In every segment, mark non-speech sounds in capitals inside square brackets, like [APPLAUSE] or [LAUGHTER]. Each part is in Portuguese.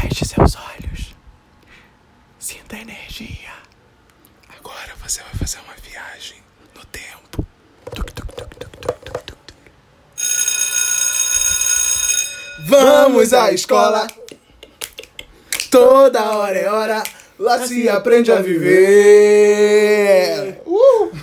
Feche seus olhos. Sinta a energia. Agora você vai fazer uma viagem no tempo. Vamos à escola. Toda hora é hora. Lá se aprende a viver.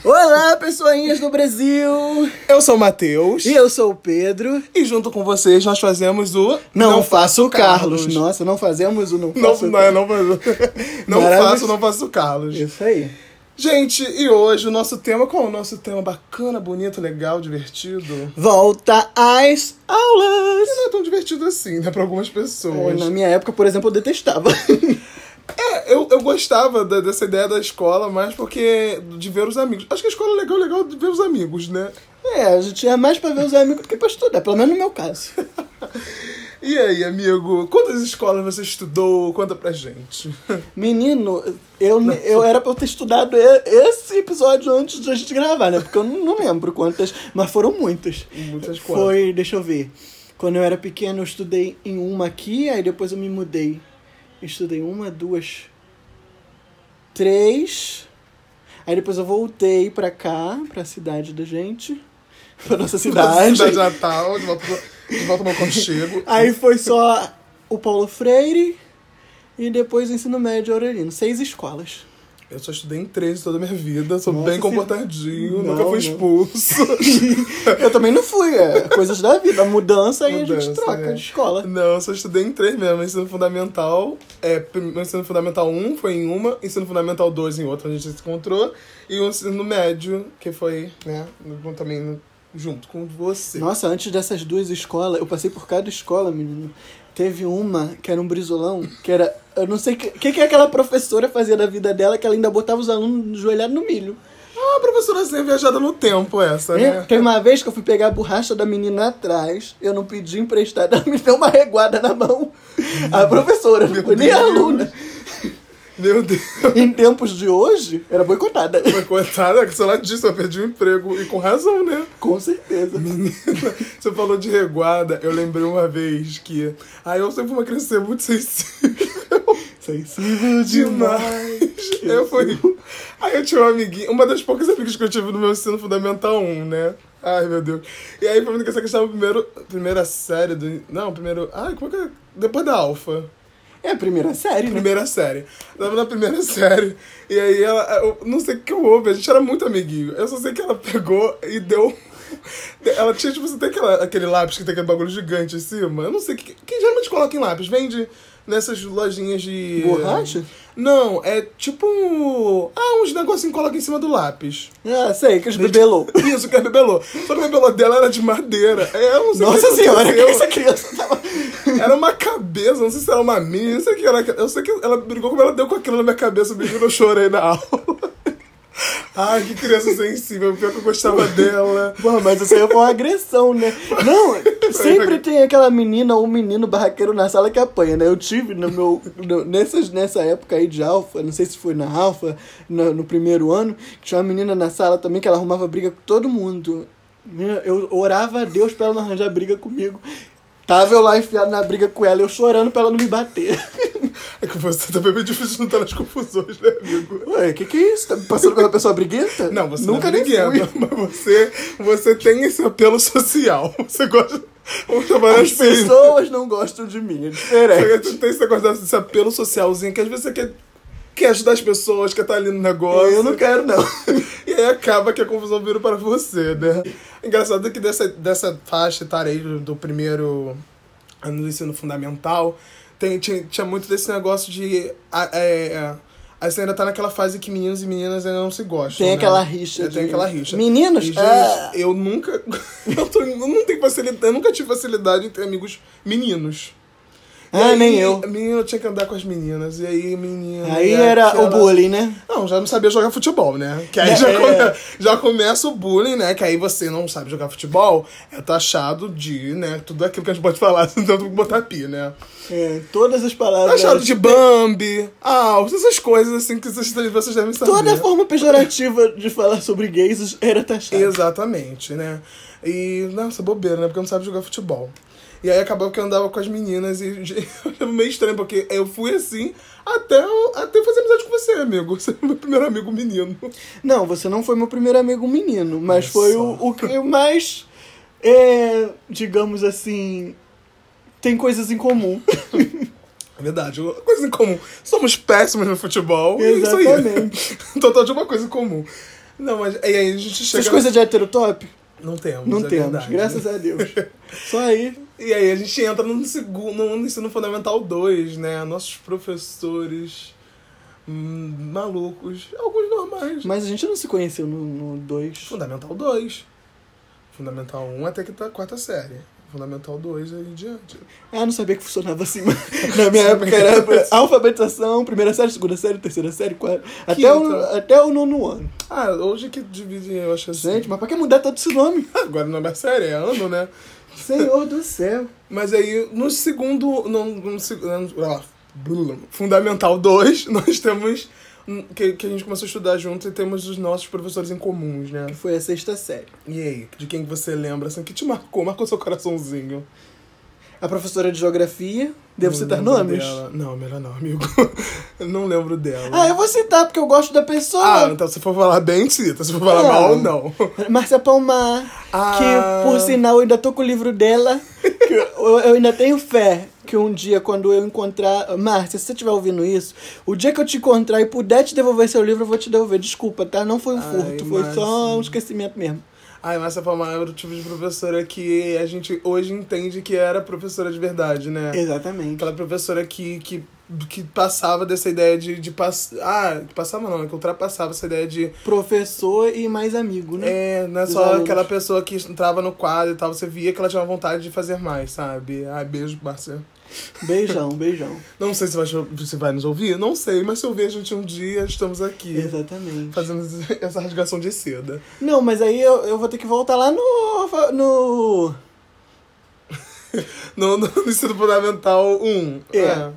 Olá, pessoinhas do Brasil! Eu sou o Matheus. E eu sou o Pedro. E junto com vocês nós fazemos o Não, faço o Carlos. Nossa, não fazemos o Não Não, Faço o não, é, não faço. [LAUGHS] Não Maravilha. faço, não faço o Carlos. Isso aí. Gente, e hoje o nosso tema, qual é o nosso tema bacana, bonito, legal, divertido? Volta às aulas! Não é tão divertido assim, né, pra algumas pessoas. Na minha época, por exemplo, eu detestava. [LAUGHS] É, eu, eu gostava da- dessa ideia da escola, mas porque de ver os amigos. Acho que a escola é legal, legal de ver os amigos, né? É, a gente ia mais pra ver os amigos do que pra estudar, pelo menos no meu caso. [LAUGHS] E aí, amigo, quantas escolas você estudou? Conta pra gente. [LAUGHS] Menino, eu, eu era pra eu ter estudado esse episódio antes de a gente gravar, né? Porque eu não, não lembro quantas, mas foram muitas. Muitas quantas? Foi, deixa eu ver. Quando eu era pequeno, eu estudei em uma aqui, aí depois eu me mudei. Estudei uma, duas, três. Aí depois eu voltei pra cá, pra cidade da gente. [LAUGHS] Pra nossa cidade. Cidade Natal, de volta, pro- de volta meu conchego. [LAUGHS] Aí foi só o Paulo Freire e depois o ensino médio Aurelino. Seis escolas. Eu só estudei em três toda a minha vida, sou Nossa, bem comportadinho, Não, nunca fui expulso. [LAUGHS] Eu também não fui, é coisas da vida. Mudança e a gente Mudança, troca é. de escola. Não, eu só estudei em três mesmo. Ensino fundamental. É, ensino fundamental 1 foi em uma, ensino fundamental 2 em outra, a gente se encontrou. E o ensino médio, que foi, né, também no- junto com você. Nossa, antes dessas duas escolas, eu passei por cada escola, menino. Teve uma que era um brisolão, que era. Eu não sei o que, que, que aquela professora fazia da vida dela, que ela ainda botava os alunos joelhados no milho. Ah, a professora sem viajada no tempo, essa, É, né? Teve uma vez que eu fui pegar a borracha da menina atrás, eu não pedi emprestado, [LAUGHS] ela me deu uma reguada na mão. A professora, não foi nem a aluna. Meu Deus. Em tempos de hoje, era boicotada. Que sei lá disso, eu perdi o emprego. E com razão, né? Com certeza. Menina, você falou de reguada, eu lembrei uma vez que. Ah, eu sempre fui uma criança muito sensível. Sensível demais. [LAUGHS] Eu fui. Aí eu tinha uma amiguinha, uma das poucas amigas que eu tive no meu ensino fundamental 1, né? Ai, meu Deus. E aí foi questão que estava primeiro, primeira série do. Não, primeiro. Ai, como é que é? Depois da Alfa. É a primeira série, né? Primeira série. Eu tava na primeira [LAUGHS] série. E aí ela. Eu não sei o que houve, a gente era muito amiguinho. Eu só sei que ela pegou e deu. [LAUGHS] Ela tinha, tipo, você tem aquela, aquele lápis que tem aquele bagulho gigante em cima? Eu não sei. Que, que geralmente coloca em lápis? Vende nessas lojinhas de. Borracha? Não, é tipo um. Ah, uns negocinhos que coloca em cima do lápis. Ah, sei, que os bebelô. Isso, que é bebelô. Só que o bebelô dela era de madeira. É, eu não sei Nossa senhora, que essa criança tava... Era uma cabeça, não sei se era uma minha, não sei o que era. Eu sei que ela brigou como ela deu com aquilo na minha cabeça, menino, eu chorei na aula. Ai, que criança sensível, pior que eu gostava dela. Pô, mas isso aí foi uma agressão, né? Não, sempre tem aquela menina ou menino barraqueiro na sala que apanha, né? Eu tive no meu. no- nessas, nessa época aí de alfa, não sei se foi na alfa, no, no primeiro ano, tinha uma menina na sala também que ela arrumava briga com todo mundo. Eu orava a Deus pra ela não arranjar briga comigo. Tava eu lá enfiado na briga com ela, eu chorando pra ela não me bater. [LAUGHS] É que você também é meio difícil não estar nas confusões, né, amigo? Ué, que que é isso? Tá me passando pela pessoa briguenta? Não, você Nunca não é nem fui. briguento, [LAUGHS] mas você, você tem esse apelo social. Você gosta. Vamos chamar As assim. pessoas não gostam de mim, é diferente. Você tem esse negócio desse apelo socialzinho que às vezes você quer, quer ajudar as pessoas, quer estar ali no negócio. Eu não quero, não. [LAUGHS] E aí acaba que a confusão vira para você, né? Engraçado é que dessa, dessa faixa etária do primeiro ano do ensino fundamental, tem, tinha, tinha muito desse negócio de. a- É, é, você ainda tá naquela fase que meninos e meninas ainda não se gostam. Tem né? aquela rixa É, de- Tem aquela rixa. Meninos? E, gente, Ah. eu nunca. [LAUGHS] Eu, tô- eu não tenho facilidade. Eu nunca tive facilidade em ter amigos meninos. Ah, aí, nem eu. Menino tinha que andar com as meninas. E aí, menina. Aí era aquela- o bullying, né? não, já não sabia jogar futebol, né? Que aí É, já, é. come- já começa o bullying, né? Que aí você não sabe jogar futebol, é taxado de, né? Tudo aquilo que a gente pode falar, [LAUGHS] então tem que botar pi, né? É, todas as palavras. Taxado de Bambi, alto, essas coisas assim que vocês, vocês devem saber. Toda forma pejorativa de falar sobre gays era taxada. Exatamente, né? E, nossa, bobeira, né? Porque não sabe jogar futebol. E aí acabou que eu andava com as meninas e [LAUGHS] eu meio estranho, porque eu fui assim até, até fazer amizade com você, amigo. [LAUGHS] Você é meu primeiro amigo menino. Não, você não foi meu primeiro amigo menino, mas foi o, o que mais, é, digamos assim, tem coisas em comum. [LAUGHS] Verdade, coisa em comum. Somos péssimos no futebol. é isso aí. Exatamente. Total de uma coisa em comum. Não, mas e aí a gente chega. Essas coisas de heterotop? Não temos. Não é temos, verdade. graças a Deus. Só aí. E aí a gente entra no, segundo, no ensino fundamental 2, né? Nossos professores hum, malucos, alguns normais. Mas a gente não se conheceu no 2. Fundamental 2. Fundamental 1 até que tá a quarta série. Fundamental 2 aí em diante. Ah, não sabia que funcionava assim. [LAUGHS] Na minha época era [LAUGHS] alfabetização, primeira série, segunda série, terceira série, quarta. Até o, até o nono ano. Ah, hoje que divide, eu acho assim. Gente, mas pra que mudar tanto esse nome? [LAUGHS] Agora não é série, é ano, né? Senhor do céu. Mas aí, no segundo. No, no, blum, Fundamental 2, [LAUGHS] nós temos. Que, que a gente começou a estudar junto e temos os nossos professores em comuns, né? Que foi a sexta série. E aí, de quem que você lembra, assim, que te marcou? Marcou seu coraçãozinho? A professora de geografia, devo Não citar nomes? dela. Não, melhor não, amigo. Eu [LAUGHS] não lembro dela. Ah, eu vou citar porque eu gosto da Ah, pessoa. então se for falar bem, cita. Se for falar Ah. mal, não. Márcia Palmar, Ah. que por sinal eu ainda tô com o livro dela. que eu, eu ainda tenho fé que um dia, quando eu encontrar. Márcia, se você estiver ouvindo isso, o dia que eu te encontrar e puder te devolver seu livro, eu vou te devolver. Desculpa, tá? Não foi um Ai, furto, foi só um esquecimento mesmo. Ai, Márcia Palmar era o tipo de professora que a gente hoje entende que era professora de verdade, né? Exatamente. Aquela professora que, que, que passava dessa ideia de, de passar. Ah, que passava não, que ultrapassava essa ideia de. Professor e mais amigo, né? É, não é só alunos. aquela pessoa que entrava no quadro e tal, você via que ela tinha vontade de fazer mais, sabe? Ai, beijo, Márcia. Beijão, beijão. Não sei se vai, se vai nos ouvir, não sei, mas se eu ver a gente um dia, estamos aqui. Exatamente. Fazendo essa rasgação de seda. Não, mas aí eu, eu vou ter que voltar lá no. [LAUGHS] no No, no ensino fundamental 1. É.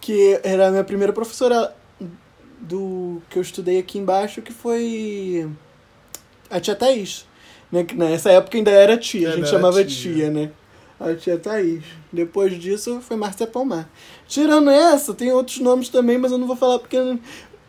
que era a minha primeira professora do que eu estudei aqui embaixo, que foi a tia Thaís. Né? Nessa época ainda era tia, a gente chamava tia. tia. né? A tia Thaís. Depois disso foi Márcia Palmar. Tirando essa, tem outros nomes também, mas eu não vou falar porque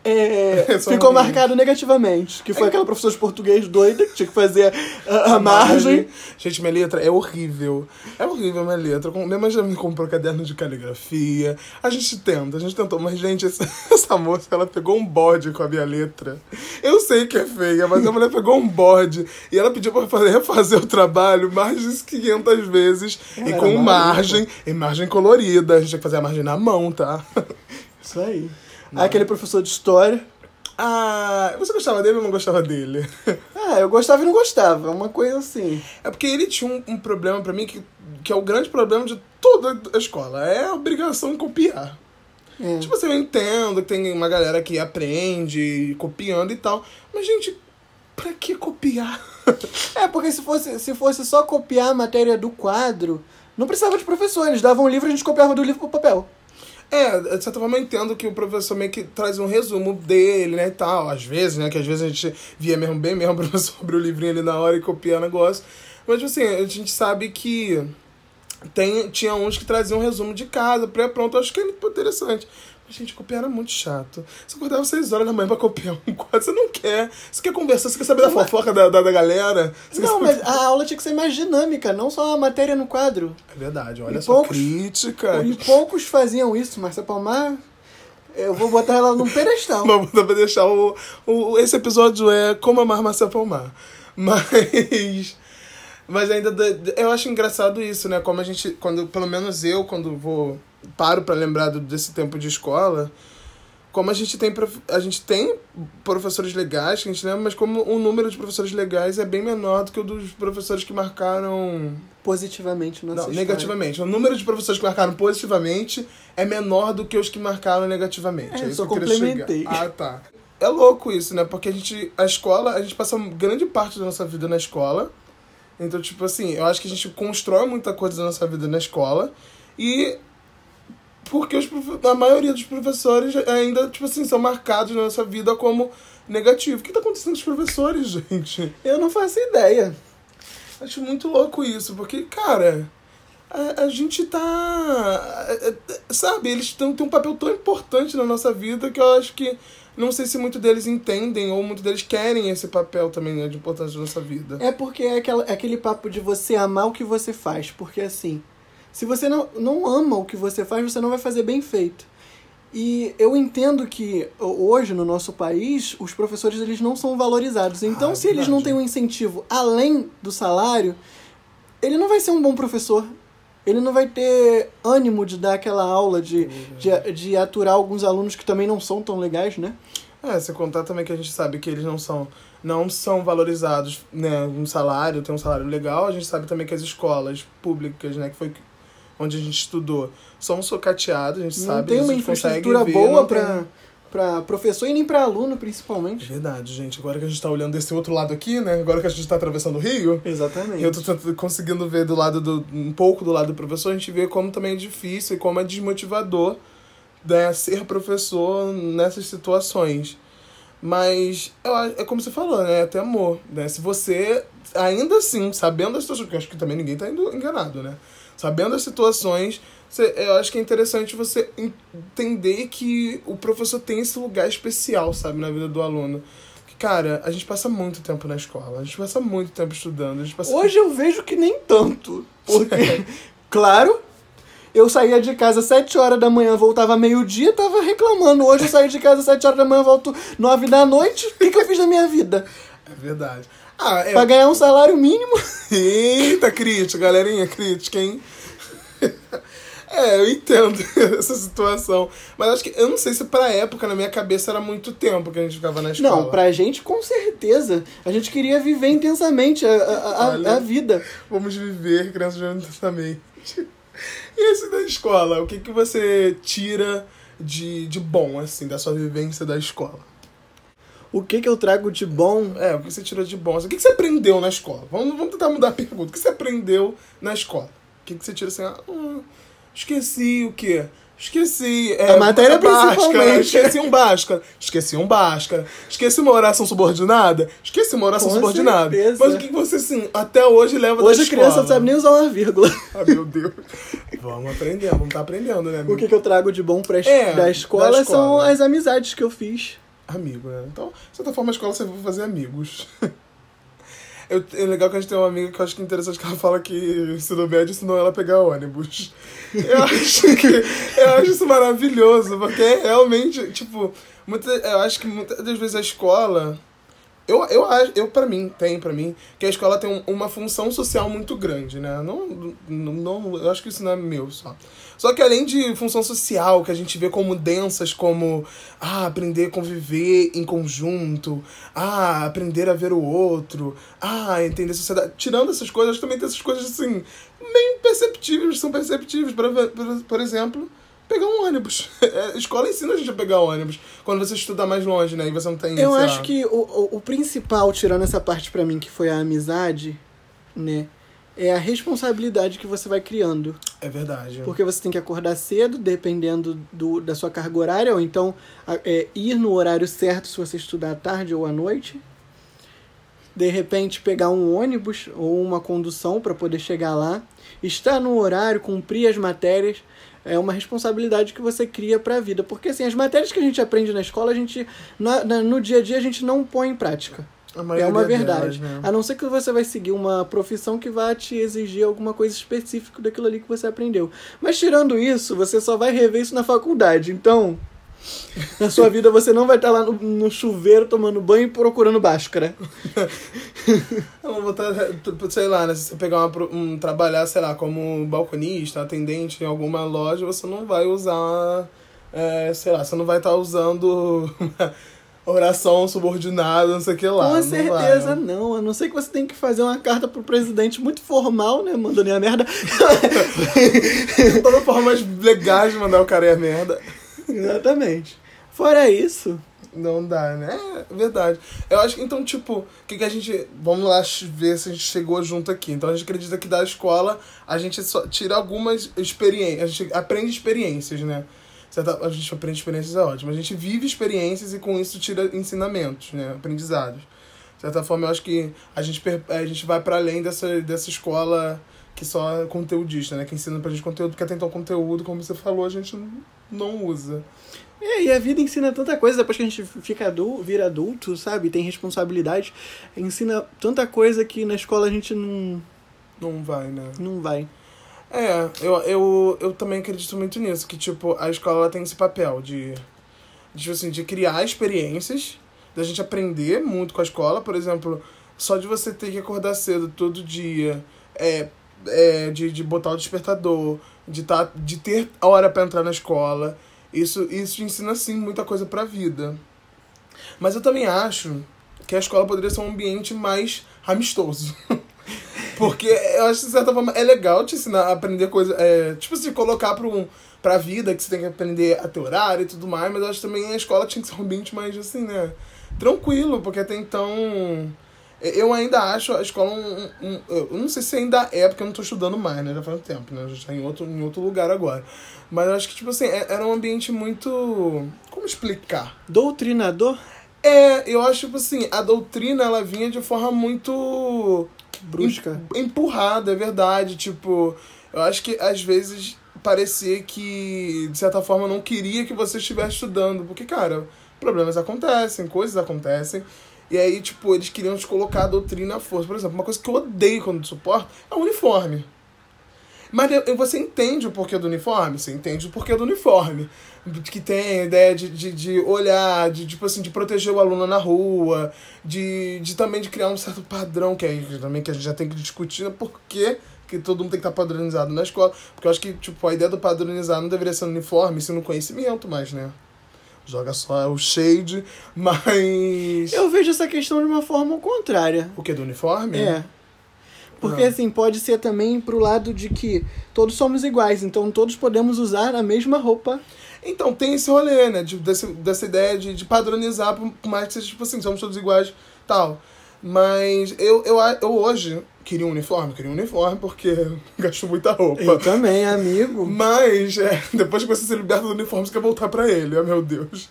é, [LAUGHS] É ficou marcado negativamente. Que foi aquela professora de português doida que tinha que fazer a, a margem. Gente, minha letra é horrível. É horrível minha letra. Minha mãe já me comprou caderno de caligrafia. A gente tenta, a gente tentou. Mas, gente, essa, [LAUGHS] essa moça, ela pegou um bode com a minha letra. Eu sei que é feia, mas a mulher pegou um bode. E ela pediu pra fazer, refazer o trabalho mais de 500 vezes. Ela e com maluca. margem, e margem colorida. A gente tinha que fazer a margem na mão, tá? Isso aí. Aquele professor de história. Ah, você gostava dele ou não gostava dele? [LAUGHS] Ah, eu gostava e não gostava. É uma coisa assim. É porque ele tinha um, um problema pra mim que, que é o grande problema de toda a escola. É a obrigação de copiar. É. Tipo assim, eu entendo que tem uma galera que aprende copiando e tal. Mas, gente, pra que copiar? [LAUGHS] É, porque se fosse, se fosse só copiar a matéria do quadro, não precisava de professor. Eles davam um livro e a gente copiava do livro pro papel. É, de certa forma eu entendo que o professor meio que traz um resumo dele, né, e tal. Às vezes, né, que às vezes a gente via mesmo bem mesmo [LAUGHS] o professor abrir o livrinho ali na hora e copiar o negócio. Mas, tipo assim, a gente sabe que tem, tinha uns que traziam um resumo de casa, pré-pronto. Acho que é interessante. Gente, copiar era muito chato. Você acordava seis horas da manhã pra copiar um quadro, você não quer. Você quer conversar, você quer saber da Não, mas- fofoca da, da, da galera. Você Não, mas a aula tinha que ser mais dinâmica, não só a matéria no quadro. É verdade, olha E só, poucos- crítica. E poucos faziam isso. Marcia Palmar, eu vou botar ela num pedestal. [LAUGHS] Mas dá pra deixar o, o. Esse episódio é Como Amar Marcel Palmar. Mas. Mas ainda. da- da- Eu acho engraçado isso, né? Como a gente. Quando, pelo menos eu, quando vou. Paro pra lembrar do- desse tempo de escola. Como a gente tem. A gente tem professores legais que a gente lembra, mas como o número de professores legais é bem menor do que o dos professores que marcaram. Positivamente nossa Não, história. negativamente. O número de professores que marcaram positivamente é menor do que os que marcaram negativamente. É, isso só que eu queria complementei. chegar. Ah, tá. É louco isso, né? Porque a gente. A escola, a gente passa grande parte da nossa vida na escola. Então, tipo assim, eu acho que a gente constrói muita coisa da nossa vida na escola. E. Porque os, a maioria dos professores ainda, tipo assim, são marcados na nossa vida como negativo. O que tá acontecendo com os professores, [LAUGHS] gente? Eu não faço ideia. Acho muito louco isso, porque, cara, a, a gente tá. é, é, Sabe, eles têm, têm um papel tão importante na nossa vida que eu acho que. Não sei se muito deles entendem ou muito deles querem esse papel também né, de importância na nossa vida. É porque é, aquela, é aquele papo de você amar o que você faz. Porque assim, se você não, não ama o que você faz, você não vai fazer bem feito. E eu entendo que hoje no nosso país os professores eles não são valorizados. Então, Ah, é se eles não têm um incentivo além do salário, ele não vai ser um bom professor. Ele não vai ter ânimo de dar aquela aula, de, de, de aturar alguns alunos que também não são tão legais, né? É, se contar também que a gente sabe que eles não são, não são valorizados, né, um salário, tem um salário legal, a gente sabe também que as escolas públicas, né, que foi onde a gente estudou, são socateadas, a gente Não sabe. tem uma infraestrutura ver, boa não tem- pra, pra professor e nem pra aluno, É principalmente. verdade, gente. Agora que a gente tá olhando desse outro lado aqui, né, agora que a gente tá atravessando o rio, Exatamente. eu tô tentando- conseguindo ver do lado do. um pouco do lado do professor, a gente vê como também é difícil e como é desmotivador né, ser professor nessas situações. Mas acho- é como você falou, né? É ter amor. Né? Se você, ainda assim, sabendo as situações, porque acho que também ninguém tá indo enganado, né? Sabendo as situações, você- eu acho que é interessante você entender que o professor tem esse lugar especial, sabe, na vida do aluno. Porque, cara, a gente passa muito tempo na escola, a gente passa muito tempo estudando, passa Hoje eu vejo que nem tanto. Porque, [LAUGHS] claro, eu saía de casa às 7 horas da manhã, voltava meio-dia, tava reclamando. Hoje eu saio de casa às 7 horas da manhã, volto 9 da noite. O que, que eu fiz na minha vida? É verdade. Ah, é. Pra ganhar um salário mínimo? [LAUGHS] Eita, crítica, galerinha, crítica, hein? [LAUGHS] É, eu entendo [LAUGHS] essa situação. Mas acho que eu não sei se pra época, na minha cabeça, era muito tempo que a gente ficava na escola. Não, pra gente, com certeza. A gente queria viver intensamente a, a, a- Olha. a vida. Vamos viver, crianças intensamente. E esse da escola? O que, que você tira de, de bom, assim, da sua vivência da escola? O que, que eu trago de bom? É, o que você tirou de bom? O que, que você aprendeu na escola? Vamos, vamos tentar mudar a pergunta. O que você aprendeu na escola? O que, que você tira assim? Ah, hum, esqueci o quê? Esqueci. É, A matéria Bhaskara, principalmente. Esqueci um Bhaskara. Esqueci um Bhaskara. Esqueci uma oração subordinada. Esqueci uma oração Com subordinada. certeza. Mas o que você, assim, até hoje leva Hoje a criança não sabe nem usar uma vírgula. Ah, meu Deus. Vamos aprender, vamos estar aprendendo, né, amigo? O que, que eu trago de bom pra, es- É, da, escola da são escola. as amizades que eu fiz. Amigo, né? Então, de certa forma, a escola você vai fazer amigos. [LAUGHS] Eu, é legal que a gente tem uma amiga que eu acho que é interessante que ela fala que o ensino médio ensinou ela a pegar ônibus. Eu [LAUGHS] acho que eu acho isso maravilhoso, porque é realmente, tipo, muita, eu acho que muitas das vezes a escola. Eu, eu acho, eu para mim, tem pra mim, que a escola tem um- uma função social muito grande, né? Não, não, não, eu acho que isso não é meu só. Só que além de função social, que a gente vê como densas, como ah, aprender a conviver em conjunto, ah, aprender a ver o outro, ah, entender a sociedade. Tirando essas coisas, também tem essas coisas assim, bem perceptíveis, são perceptíveis. Por, por exemplo, pegar um ônibus. A [LAUGHS] escola ensina a gente a pegar ônibus. Quando você estuda mais longe, né? E você não tem. Eu acho lá, que o, o, o principal, tirando essa parte pra mim, que foi a amizade, né? É a responsabilidade que você vai criando. É verdade. Porque você tem que acordar cedo, dependendo do, da sua carga horária, ou então é, ir no horário certo se você estudar à tarde ou à noite. De repente, pegar um ônibus ou uma condução para poder chegar lá. Estar no horário, cumprir as matérias. É uma responsabilidade que você cria para a vida. Porque assim, as matérias que a gente aprende na escola, a gente na- na- no dia a dia a gente não põe em prática. É uma delas, verdade. né? A não ser que você vai seguir uma profissão que vai te exigir alguma coisa específica daquilo ali que você aprendeu. Mas tirando isso, você só vai rever isso na faculdade. Então, na sua vida você não vai estar lá no, no chuveiro tomando banho e procurando Bhaskara. [LAUGHS] Eu vou estar, sei lá, né? Se você pegar uma, um, trabalhar, sei lá, como balconista, atendente em alguma loja, você não vai usar, é, sei lá, você não vai estar usando [LAUGHS] oração subordinada, não sei o que lá. Com não certeza vai. não. A não ser que você tenha que fazer uma carta pro presidente muito formal, né? Mandando a merda. [LAUGHS] Tem toda forma mais legais de mandar o cara ir a merda. [LAUGHS] Exatamente. Fora isso, Não dá, né? É verdade. Eu acho que então, tipo, o que, que a gente. Vamos lá ver se a gente chegou junto aqui. Então a gente acredita que da escola a gente só tira algumas experiências. A gente aprende experiências, né? Certa- A gente aprende experiências é ótimo. A gente vive experiências e com isso tira ensinamentos, né? Aprendizados. De certa forma, eu acho que a gente, a gente vai para além dessa, dessa escola que só conteudista, né? Que ensina pra gente conteúdo, porque até então conteúdo, como você falou, a gente não, usa. É, e a vida ensina tanta coisa depois que a gente fica adulto, vira adulto, sabe? Tem responsabilidade. Ensina tanta coisa que na escola a gente não, Não vai, né? não vai. É, eu, eu, eu também acredito muito nisso, que, tipo, a escola tem esse papel de, de, tipo assim, de criar experiências, da gente aprender muito com a escola, por exemplo, só de você ter que acordar cedo todo dia, é, é, de, de botar o despertador, de, tá, de ter a hora pra entrar na escola, isso, isso te ensina, sim, muita coisa pra vida. Mas eu também acho que a escola poderia ser um ambiente mais amistoso. [LAUGHS] Porque eu acho que, de certa forma, é legal te ensinar a aprender coisa. É, tipo assim, colocar pra, um, pra vida que você tem que aprender a ter horário e tudo mais, mas eu acho que também a escola tinha que ser um ambiente mais, assim, né? Tranquilo, porque até então. Eu ainda acho a escola um, um- Eu não sei se ainda é, porque eu não tô estudando mais, né? Já faz um tempo, né? Já tá em outro, em outro lugar agora. Mas eu acho que, tipo assim, é- era um ambiente muito. Como explicar? Doutrinador? É, eu acho, tipo assim, a doutrina ela vinha de forma muito Brusca. em- empurrada, é verdade. Tipo, eu acho que às vezes parecia que, de certa forma, não queria que você estivesse estudando. Porque, cara, problemas acontecem, coisas acontecem. E aí, tipo, eles queriam te colocar a doutrina à força. Por exemplo, uma coisa que eu odeio quando suporto é o uniforme. Mas você entende o porquê do uniforme? Você entende o porquê do uniforme. Que tem a ideia de, de, de olhar, de, tipo assim, de proteger o aluno na rua, de, de também de criar um certo padrão, que aí também que a gente já tem que discutir, né? por que todo mundo tem que estar padronizado na escola. Porque eu acho que, tipo, a ideia do padronizar não deveria ser no uniforme, sim no conhecimento mais, né? Joga só o shade, mas... Eu vejo essa questão de uma forma contrária. O que, do uniforme? É. Porque Ah. assim, pode ser também pro lado de que todos somos iguais, então todos podemos usar a mesma roupa. Então, tem esse rolê, né? De, desse, dessa ideia de, de padronizar, por mais que seja, tipo assim, somos todos iguais tal. Mas eu, eu, eu hoje queria um uniforme, queria um uniforme porque [LAUGHS] gasto muita roupa. Eu também, amigo. Mas, é, [LAUGHS] depois que você se liberta do uniforme, você quer voltar pra ele, oh meu Deus.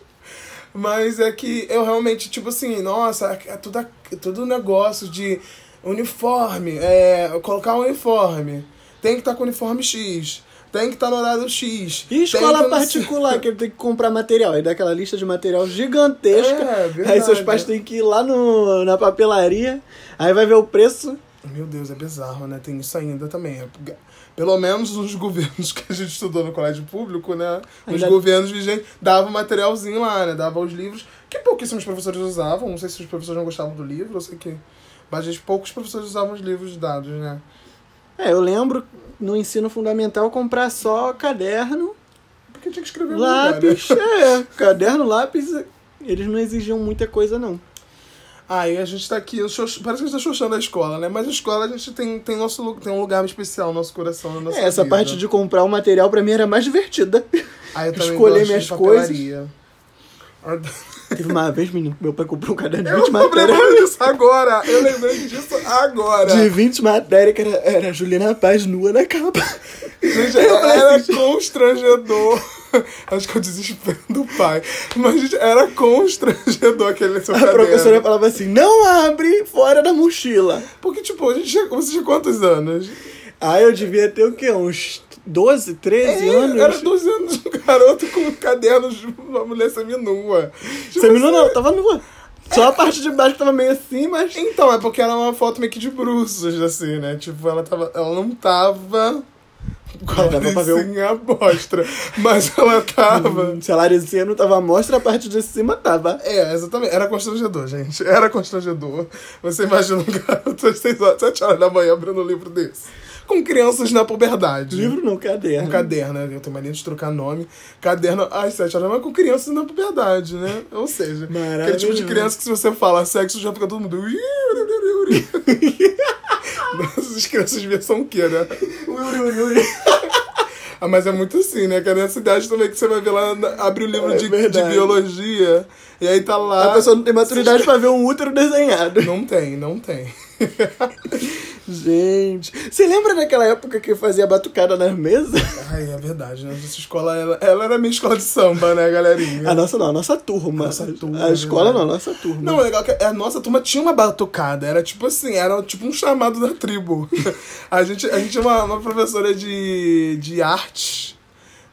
Mas é que eu realmente, tipo assim, nossa, é tudo, é tudo negócio de uniforme, é, colocar um uniforme. Tem que estar com o uniforme X, tem que estar no horário X. E escola que particular, [LAUGHS] que ele tem que comprar material. Aí dá aquela lista de material gigantesca. É, aí seus pais têm que ir lá no, na papelaria. Aí vai ver o preço. Meu Deus, é bizarro, né? Tem isso ainda também. É, Pelo menos nos governos [LAUGHS] que a gente estudou no colégio público, né? Nos Ainda- governos vigentes, dava um materialzinho lá, né? Dava os livros, que pouquíssimos professores usavam. Não sei se os professores não gostavam do livro, eu sei que. Mas gente, poucos professores usavam os livros dados, né? É, eu lembro no ensino fundamental comprar só caderno, Porque tinha que escrever no lugar, né? lápis. é, caderno, lápis. Eles não exigiam muita coisa, não. Aí a gente tá aqui, parece que a gente tá xoxando a escola, né? Mas a escola a gente tem, tem, nosso, tem um lugar especial no nosso coração, na nossa É, essa vida. parte de comprar o material pra mim era mais divertida. Aí eu [LAUGHS] escolher minhas papelaria. [LAUGHS] Teve uma vez, menino, meu pai comprou um caderno de Eu 20 tô matérias. lembrando disso agora! Eu lembrei disso agora! De 20 matérias, que era, era Juliana Paz nua na capa. Gente, era constrangedor. Acho que é o desespero do pai. Mas, gente, era constrangedor aquele seu A caderno. professora falava assim: não abre fora da mochila. Porque, tipo, a gente tinha, você tinha quantos anos? Aí eu devia ter o quê? Uns 12, 13 É, anos? Era 12 anos um garoto com um caderno de uma mulher seminua. Tipo me não, assim, não, tava nua. Só a parte de baixo tava meio assim, mas. Então, é porque era uma foto meio que de bruços, assim, né? Tipo, ela tava. Ela não tava. Com a Dava pra ver o- larizinha mostra. Mas ela tava. Se a Laricinha não tava à mostra, a parte de cima tava. É, exatamente. Era constrangedor, gente. Era constrangedor. Você imagina um garoto às 6 horas, 7 horas da manhã abrindo um livro desse. Com crianças na puberdade. Livro não, caderno. Um caderno, né? Eu tenho mania de trocar nome. Caderno às 7 horas manhã com crianças na puberdade, né? Ou seja, aquele tipo de criança que se você fala sexo já fica todo mundo. [LAUGHS] Essas crianças versão o quê, né? Ah, mas é muito assim, né? Que é nessa idade também que você vai ver lá, abre o livro É de, de biologia, e aí tá lá. A pessoa não tem maturidade pra ver um útero desenhado. Não tem, não tem. [LAUGHS] Gente, você lembra daquela época que eu fazia batucada nas mesas? Ai, é verdade, né? Essa escola, ela, ela era minha escola de samba, né, galerinha? A nossa não, a nossa turma. Nossa turma, A escola né? não, a nossa turma. Não, o legal é que a nossa turma tinha uma batucada. Era tipo assim, era tipo um chamado da tribo. [LAUGHS] A gente, a gente tinha uma, uma professora de, de arte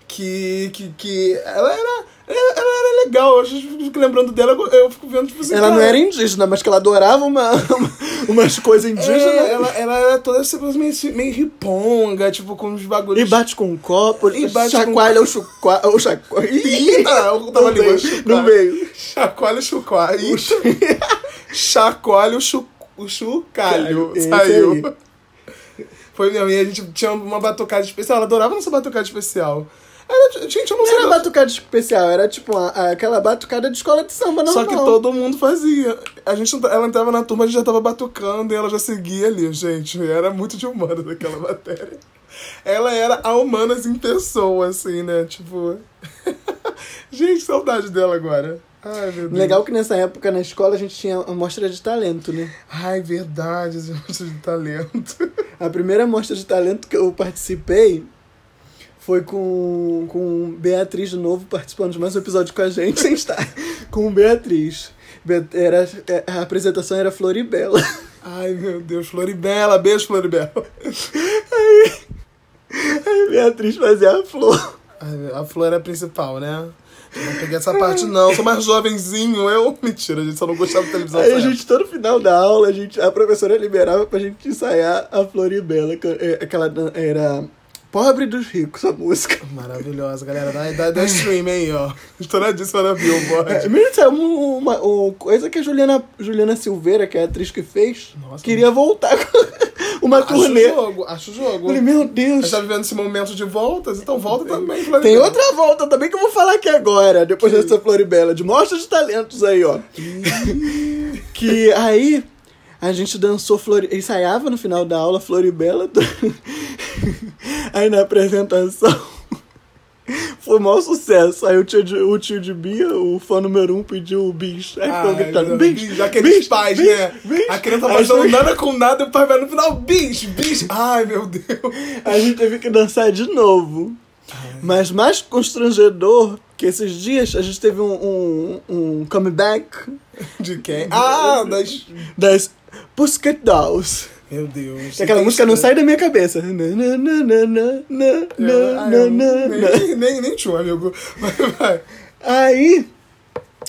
que, que, que ela era. Ela, ela era legal, eu fico lembrando dela, eu- fico vendo, tipo assim. Ela não cara, era indígena, mas que ela adorava uma, uma- [LAUGHS] umas coisas indígenas. É, ela, ela era toda essa coisa meio, meio riponga, tipo, com uns bagulhos. E bate com um copo, E bate com- chacoalha o chucoalha. O chacoalha. [LAUGHS] Eita, eu tava no ali, meio, chucoalha. no meio. Chacoalha o chocalho. [LAUGHS] Chacoalha o, chu, o chocalho. Esse Saiu. Foi mesmo. E a gente tinha uma batucada especial. Ela adorava nossa batucada especial. Era, gente, eu não Não sei. era batucada especial, era tipo uma- aquela batucada de escola de samba normal. Só que todo mundo fazia. A gente, não- ela entrava na turma, a gente já tava batucando e ela já seguia ali, gente. Era muito de humanas daquela matéria. Ela era a humanas em pessoa, assim, né? Tipo. [LAUGHS] gente, saudade dela agora. Ai, meu Deus. Legal que nessa época na escola a gente tinha mostra de talento, né? Ai, verdade, esse monte de talento. A primeira mostra de talento que eu participei foi com, com Beatriz de novo, participando de mais um episódio com a gente, [LAUGHS] sem estar. Com Beatriz. Be- Era, é, a apresentação era Floribela. [LAUGHS] Ai, meu Deus, Floribela, beijo, Floribela. Aí Beatriz fazia a flor. Ai, a Flor era a principal, né? Eu não peguei essa parte, não. Sou mais jovenzinho, eu. Mentira, a gente só não gostava de televisão. Aí a gente, todo final da aula, a, gente, a professora liberava pra gente ensaiar a Floribela. que é- Aquela era Pobre dos Ricos, a música. Maravilhosa, galera. Da, da, da stream aí, ó. [LAUGHS] Estouradíssima na Billboard. É, mesmo saiu uma, uma, uma coisa que a Juliana, Juliana Silveira, que é a atriz que fez, Nossa. queria voltar com [LAUGHS] uma Acho o turnê. jogo, acho o jogo. Falei, meu Deus. gente tá vivendo esse momento de voltas, então volta também, Floribela. Tem outra volta também que eu vou falar aqui agora, depois dessa Floribela, de mostra de talentos aí, ó. que aí a gente dançou, Flori... ensaiava no final da aula Floribela. [LAUGHS] aí na apresentação [LAUGHS] foi o maior sucesso. Aí o tio, de, o tio de Bia, o fã número um, pediu o bis. Aí ficou Ai, gritando, Deus, Aqueles bis, pais, bis, né? bis. A criança fazendo foi- nada com nada e o pai vai no final, bis, bis. Ai, meu Deus. A gente teve que dançar de novo. Mas mais constrangedor que esses dias a gente teve um, um, um comeback De quem? Ah, [LAUGHS] das... das Pussycat Dolls. Meu Deus. Que aquela música não história. sai da minha cabeça. Ah, nem, nem, tinha um amigo. Aí,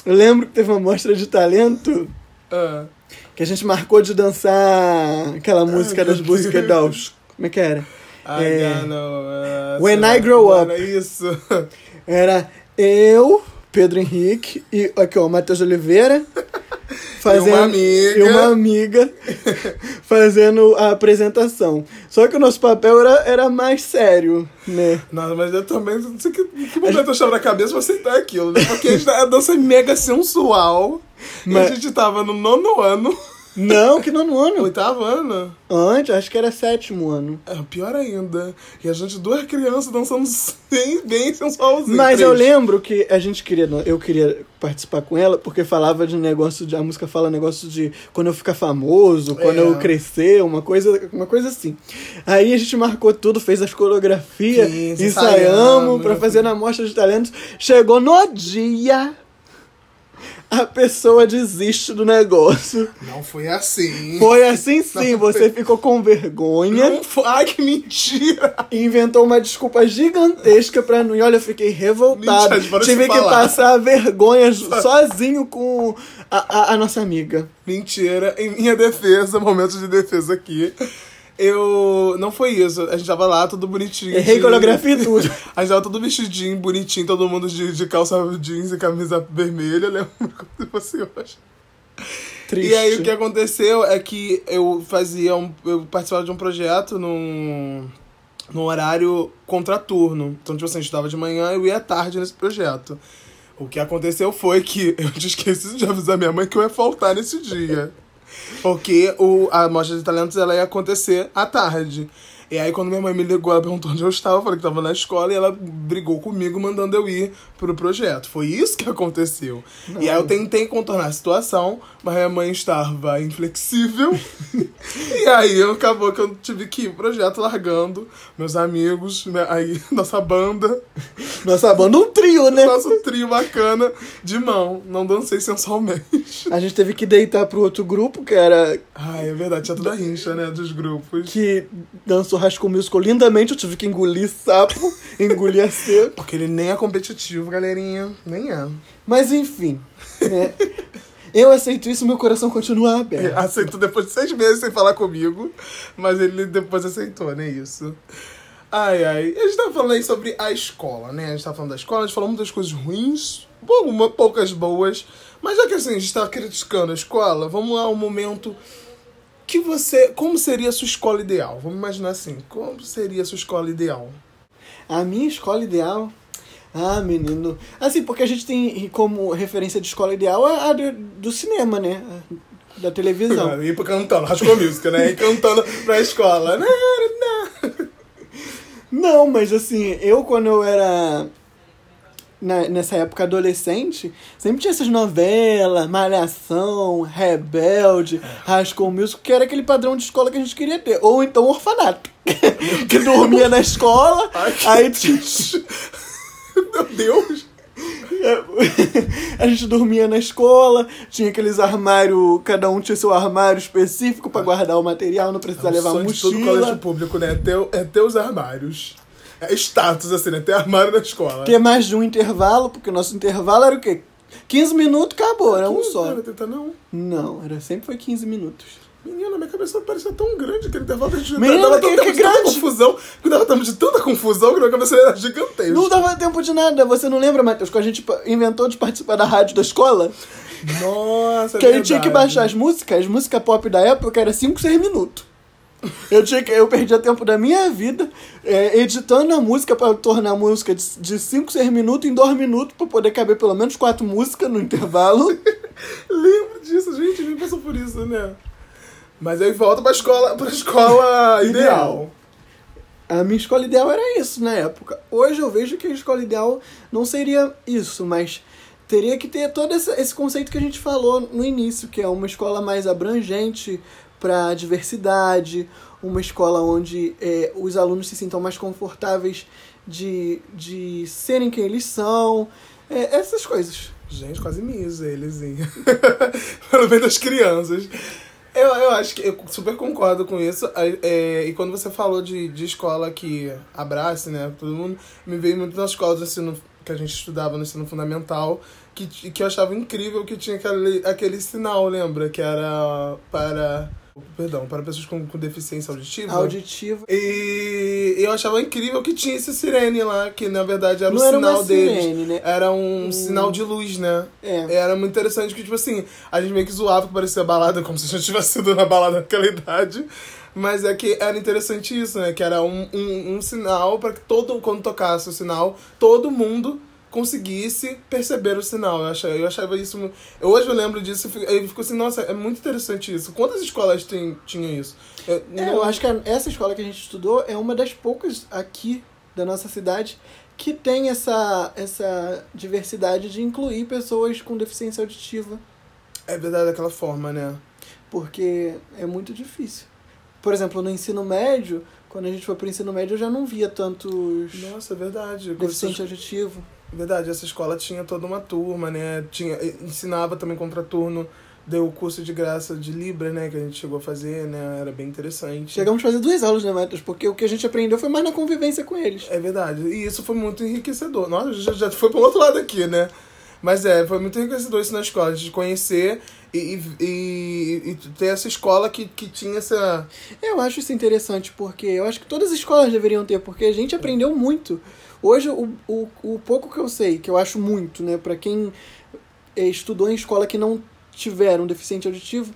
eu lembro que teve uma mostra de talento Ah. que a gente marcou de dançar aquela música meu das Deus. Dolls. Como é que era? I É. know, uh, When sei I Grow Up. é Isso. Era eu, Pedro Henrique e aqui ó, o Matheus Oliveira [LAUGHS] [LAUGHS] fazendo uma amiga. e uma amiga [LAUGHS] fazendo a apresentação. Só que o nosso papel era, era mais sério, né? Não, mas eu também não sei que, em que momento eu estava na cabeça pra aceitar aquilo, né? Porque a, gente, a dança é mega sensual. E Mas- a gente tava no nono ano, Não, que nono ano. oitavo ano. Antes, acho que era sétimo ano. É, pior ainda. E a gente, duas crianças dançando bem, bem sensualzinho. Mas eu três. lembro que a gente queria, eu queria participar com ela porque falava de negócio de a música fala negócio de quando eu ficar famoso, quando É. eu crescer, uma coisa, uma coisa assim. Aí a gente marcou tudo, fez as coreografias, ensaiamos ensaiamos, pra fazer na mostra de talentos. Chegou no dia a pessoa desiste do negócio. Não foi assim. Foi assim sim, Não você foi. ficou com vergonha. Não foi. Ai, que mentira! Inventou uma desculpa gigantesca pra não ir. Olha, eu fiquei revoltado. Mentira, Tive que falar. passar vergonha sozinho com a, a, a nossa amiga. Mentira. Em minha defesa, momento de defesa aqui. Eu. Não foi isso. A gente tava lá, tudo bonitinho. Errei de- coreografia e tudo. [LAUGHS] A gente tava tudo vestidinho, bonitinho, todo mundo de, de calça jeans e camisa vermelha. Eu lembro como se fosse hoje. Triste. E aí o que aconteceu é que eu fazia um. Eu participava de um projeto num, num horário contraturno. Então, tipo assim, eu estudava de manhã e eu ia à tarde nesse projeto. O que aconteceu foi que [LAUGHS] eu tinha esquecido de avisar minha mãe que eu ia faltar nesse dia. Porque o, a Mostra de Talentos ela ia acontecer à tarde. E aí, quando minha mãe me ligou, ela perguntou onde eu estava, eu falei que estava na escola, e ela brigou comigo, mandando eu ir pro projeto. Foi isso que [LAUGHS] aconteceu. E aí eu tentei contornar a situação, mas minha mãe estava inflexível. [LAUGHS] e aí acabou que eu tive que ir pro projeto largando meus amigos, né, aí, [LAUGHS] nossa banda, Nossa banda, um trio, né? nosso trio bacana de mão. Não dancei sensualmente. A gente teve que deitar pro outro grupo, que era. Ai, é verdade, tinha toda a rincha, né, dos grupos. que dançou Rascal Musical lindamente. Eu tive que engolir sapo, [LAUGHS] engolir a seco. Porque ele nem é competitivo, galerinha. Nem é. Mas enfim, né? Eu aceito isso, meu coração continua aberto. Aceitou depois de seis meses sem falar comigo, mas ele depois aceitou, né? Isso. Ai, ai. A gente tava falando aí sobre a escola, né? A gente tava falando da escola, a gente falou muitas coisas ruins, algumas poucas boas. Mas já que assim, a gente tá criticando a escola, vamos lá um momento que você. Como seria a sua escola ideal? Vamos imaginar assim, como seria a sua escola ideal? A minha escola ideal. Ah, menino. Assim, porque a gente tem como referência de escola ideal a, a do, do cinema, né? Da televisão. Ir pra cantando, rascou música, né? Ir cantando pra escola. [LAUGHS] Né? Não, mas assim, eu quando eu era. Na- nessa época adolescente, sempre tinha essas novelas, Malhação, Rebelde, Rascou Music, que era aquele padrão de escola que a gente queria ter. Ou então orfanato. [LAUGHS] que dormia na escola, Ai, aí tinha. [LAUGHS] Meu Deus! [LAUGHS] a gente dormia na escola, tinha aqueles armários, cada um tinha seu armário específico pra guardar o material, não precisava levar É sonho de todo colégio mochila. público, né? É ter, é ter os armários. É status, assim, né? Ter armário na escola. Ter mais de um intervalo, porque o nosso intervalo era o quê? 15 minutos, acabou, era um só. Não, tenta não. Não, era sempre foi 15 minutos. Menina, minha cabeça parecia tão grande aquele intervalo. A gente Menina, dava que- tanto que tempo de tanta grande? confusão. Que dava tempo de tanta confusão que minha cabeça era gigantesca. Não dava tempo de nada. Você não lembra, Matheus, quando a gente inventou de participar da rádio da escola? Nossa, é que a gente tinha que baixar as músicas, as músicas pop da época era 5, 6 minutos. Eu, tinha que, eu perdia tempo da minha vida é, editando a música para tornar a música de 5, 6 minutos em 2 minutos para poder caber pelo menos quatro músicas no intervalo. [LAUGHS] Lembro disso, gente. Nem passou por isso, né? Mas aí volta pra escola, pra escola [LAUGHS] ideal. A minha escola ideal era isso na época. Hoje eu vejo que a escola ideal não seria isso, mas teria que ter todo esse, esse conceito que a gente falou no início, que é uma escola mais abrangente para diversidade, uma escola onde é, os alunos se sintam mais confortáveis de, de serem quem eles são, é, essas coisas. Gente, quase misa eles, hein? [LAUGHS] Pelo menos das crianças. Eu, eu acho que eu super concordo com isso. É, e quando você falou de, de escola que abrace, né? Todo mundo me veio muito nas escolas do que a gente estudava no ensino fundamental, que, que eu achava incrível que tinha aquele, aquele sinal, lembra? Que era para. Perdão, para pessoas com, com deficiência auditiva. Auditiva. E eu achava incrível que tinha esse sirene lá, que na verdade era Não o era sinal deles. sirene, né? Era um sinal de luz, né? É. Era muito interessante que, tipo assim, a gente meio que zoava que parecia balada, como [LAUGHS] se a gente tivesse sido na balada naquela idade. Mas é que era interessante isso, né? Que era um, um, um sinal para que todo, quando tocasse o sinal, todo mundo conseguisse perceber o sinal. Eu achava, eu achava isso. eu- Hoje eu lembro disso e fico- assim, nossa, é muito interessante isso. Quantas escolas tem, tinham isso? Eu, É, eu acho que essa escola que a gente estudou é uma das poucas aqui da nossa cidade que tem essa, essa diversidade de incluir pessoas com deficiência auditiva, É verdade daquela forma, né? porque é muito difícil. Por exemplo, no ensino médio, quando a gente foi pro ensino médio, eu já não via tantos Nossa, é verdade. deficiente auditivo. Verdade, essa escola tinha toda uma turma, né? Tinha, ensinava também contraturno, deu o curso de graça de Libra, né? Que a gente chegou a fazer, né? Era bem interessante. Chegamos a fazer duas aulas, né, Matheus? Porque o que a gente aprendeu foi mais na convivência com eles. É verdade. E isso foi muito enriquecedor. Nossa, já, já foi pro outro lado aqui, né? Mas é, foi muito enriquecedor isso na escola, de conhecer e, e, e, ter essa escola que, que tinha essa. Eu acho isso interessante, porque eu acho que todas as escolas deveriam ter, porque a gente aprendeu muito. Hoje, o, o, o pouco que eu sei, que eu acho muito, né, pra quem eh, estudou em escola que não tiveram deficiente auditivo,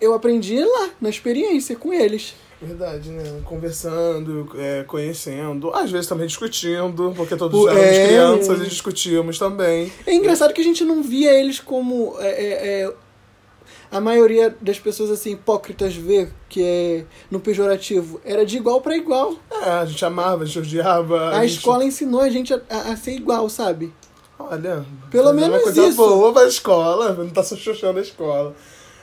eu aprendi lá, na experiência com eles. Verdade, né? Conversando, é, conhecendo, às vezes também discutindo, porque todos Pô, éramos é. crianças e discutíamos também. É engraçado que a gente não via eles como. é, é, é, a maioria das pessoas assim hipócritas vê que é no pejorativo era de igual para igual. É, a gente amava, a gente odiava. A, gente- escola ensinou a gente a, a- a ser igual, sabe? Olha, Pelo é menos uma coisa isso. boa pra escola, não tá só xoxando a escola.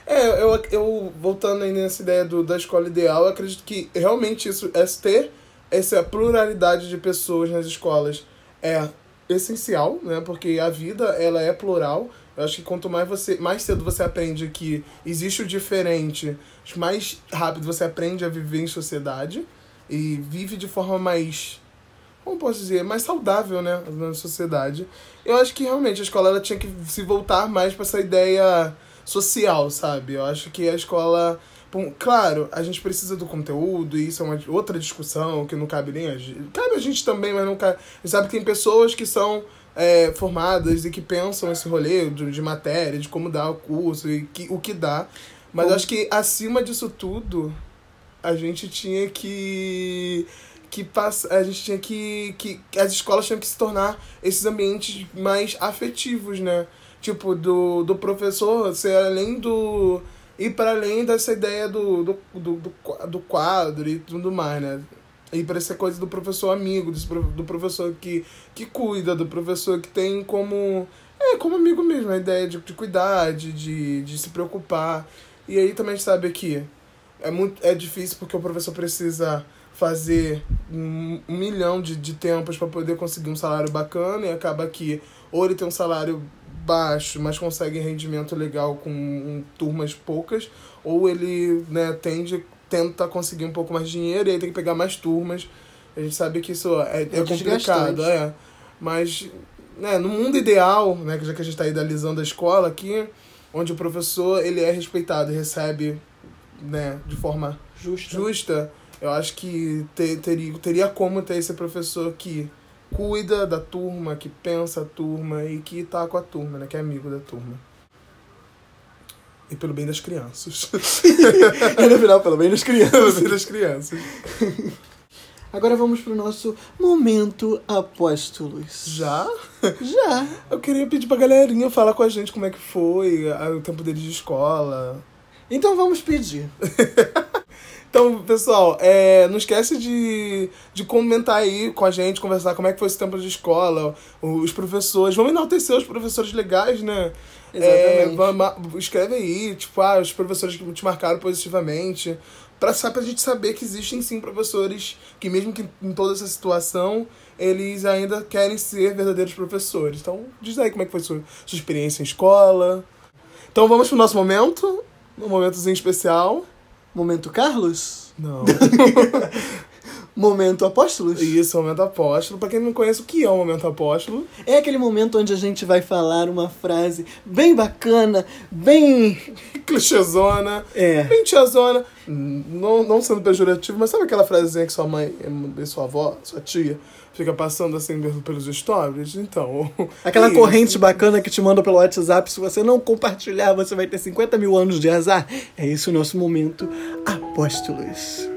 É, eu, eu voltando aí nessa ideia do, da escola ideal, acredito que realmente isso é ter essa pluralidade de pessoas nas escolas é essencial, né? Porque a vida ela é plural. Eu acho que quanto mais você mais cedo você aprende que existe o diferente, mais rápido você aprende a viver em sociedade e vive de forma mais como posso dizer, mais saudável, né, na sociedade. Eu acho que realmente a escola ela tinha que se voltar mais para essa ideia social, sabe? Eu acho que a escola, bom, claro, a gente precisa do conteúdo e isso é uma outra discussão que não cabe nem a gente. Cabe a gente também, mas não cabe. Sabe que tem pessoas que são é, formadas e que pensam esse rolê de, de matéria, de como dar o curso e que, o que dá. Mas eu acho que acima disso tudo, a gente tinha que que passa, a gente tinha que, que as escolas tinham que se tornar esses ambientes mais afetivos, né? Tipo do, do professor ser além do ir para além dessa ideia do, do, do, do, qua- do quadro e tudo mais, né? Ir para essa coisa do professor amigo, do professor que, que cuida, do professor que tem como. É, como amigo mesmo, a ideia de, de cuidar, de, de, de se preocupar. E aí também sabe que é, muito, é difícil porque o professor precisa fazer um, um milhão de, de tempos para poder conseguir um salário bacana e acaba que ou ele tem um salário baixo, mas consegue rendimento legal com turmas poucas, ou ele né, tende, tenta conseguir um pouco mais de dinheiro e aí tem que pegar mais turmas. A gente sabe que isso é, é, É complicado, é. Mas né, no mundo ideal, né, que já que a gente está idealizando a escola aqui, onde o professor ele é respeitado e recebe né, de forma Justo. justa, eu acho que te- teria, teria como ter esse professor que cuida da turma, que pensa a turma e que tá com a turma, né? Que é amigo da turma. E pelo bem das crianças. [LAUGHS] E no final, pelo menos pelo crianças. bem das crianças. Agora vamos pro nosso momento apóstolos. Já? Já. Eu queria pedir pra galerinha falar com a gente como é que foi o tempo deles de escola. Então vamos pedir. [LAUGHS] Então, pessoal, é, não esquece de, de comentar aí com a gente, conversar como é que foi esse tempo de escola, os professores. Vamos enaltecer os professores legais, né? É, Exatamente. vamos- escreve aí, tipo, ah, os professores que te marcaram positivamente. Pra, pra gente saber que existem sim professores que, mesmo que em toda essa situação, eles ainda querem ser verdadeiros professores. Então, diz aí como é que foi sua, sua experiência em escola. Então, vamos pro nosso momento, um momentozinho especial. Momento Carlos? Não. [LAUGHS] Momento apóstolos? Isso, momento apóstolo. Pra quem não conhece o que é o momento apóstolo, É aquele momento onde a gente vai falar uma frase bem bacana, bem. [LAUGHS] clichêzona, É. bem tiazona, não, não sendo pejorativo, mas sabe aquela frasezinha que sua mãe e sua avó, sua tia, fica passando assim pelos stories? Então. [LAUGHS] Aquela é isso. corrente bacana que te manda pelo WhatsApp. Se você não compartilhar, você vai ter 50 mil anos de azar. É esse o nosso momento apóstolos.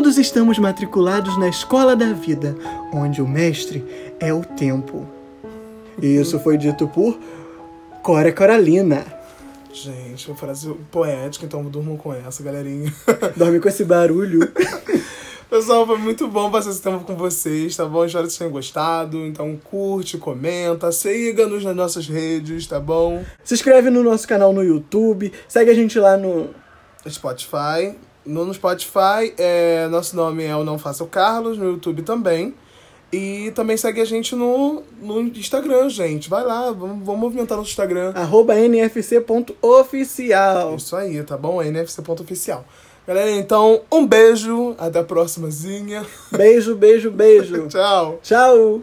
Todos estamos matriculados na escola da vida, onde o mestre é o tempo. E isso foi dito por Cora Coralina. Gente, uma frase poética, então durmam com essa, galerinha. [LAUGHS] Dorme com esse barulho. [LAUGHS] Pessoal, foi muito bom passar esse tempo com vocês, tá bom? Espero que vocês tenham gostado. Então curte, comenta, siga-nos nas nossas redes, tá bom? Se inscreve no nosso canal no YouTube. Segue a gente lá no Spotify. No, Spotify, é, nosso nome é o Não Faça o Carlos, no YouTube também. E também segue a gente no, no Instagram, gente. Vai lá, vamos, vamos movimentar nosso Instagram. arroba nfc.oficial. Isso aí, tá bom? nfc.oficial. Galera, então, um beijo. Até a próximazinha. Beijo, beijo, beijo. [LAUGHS] Tchau. Tchau.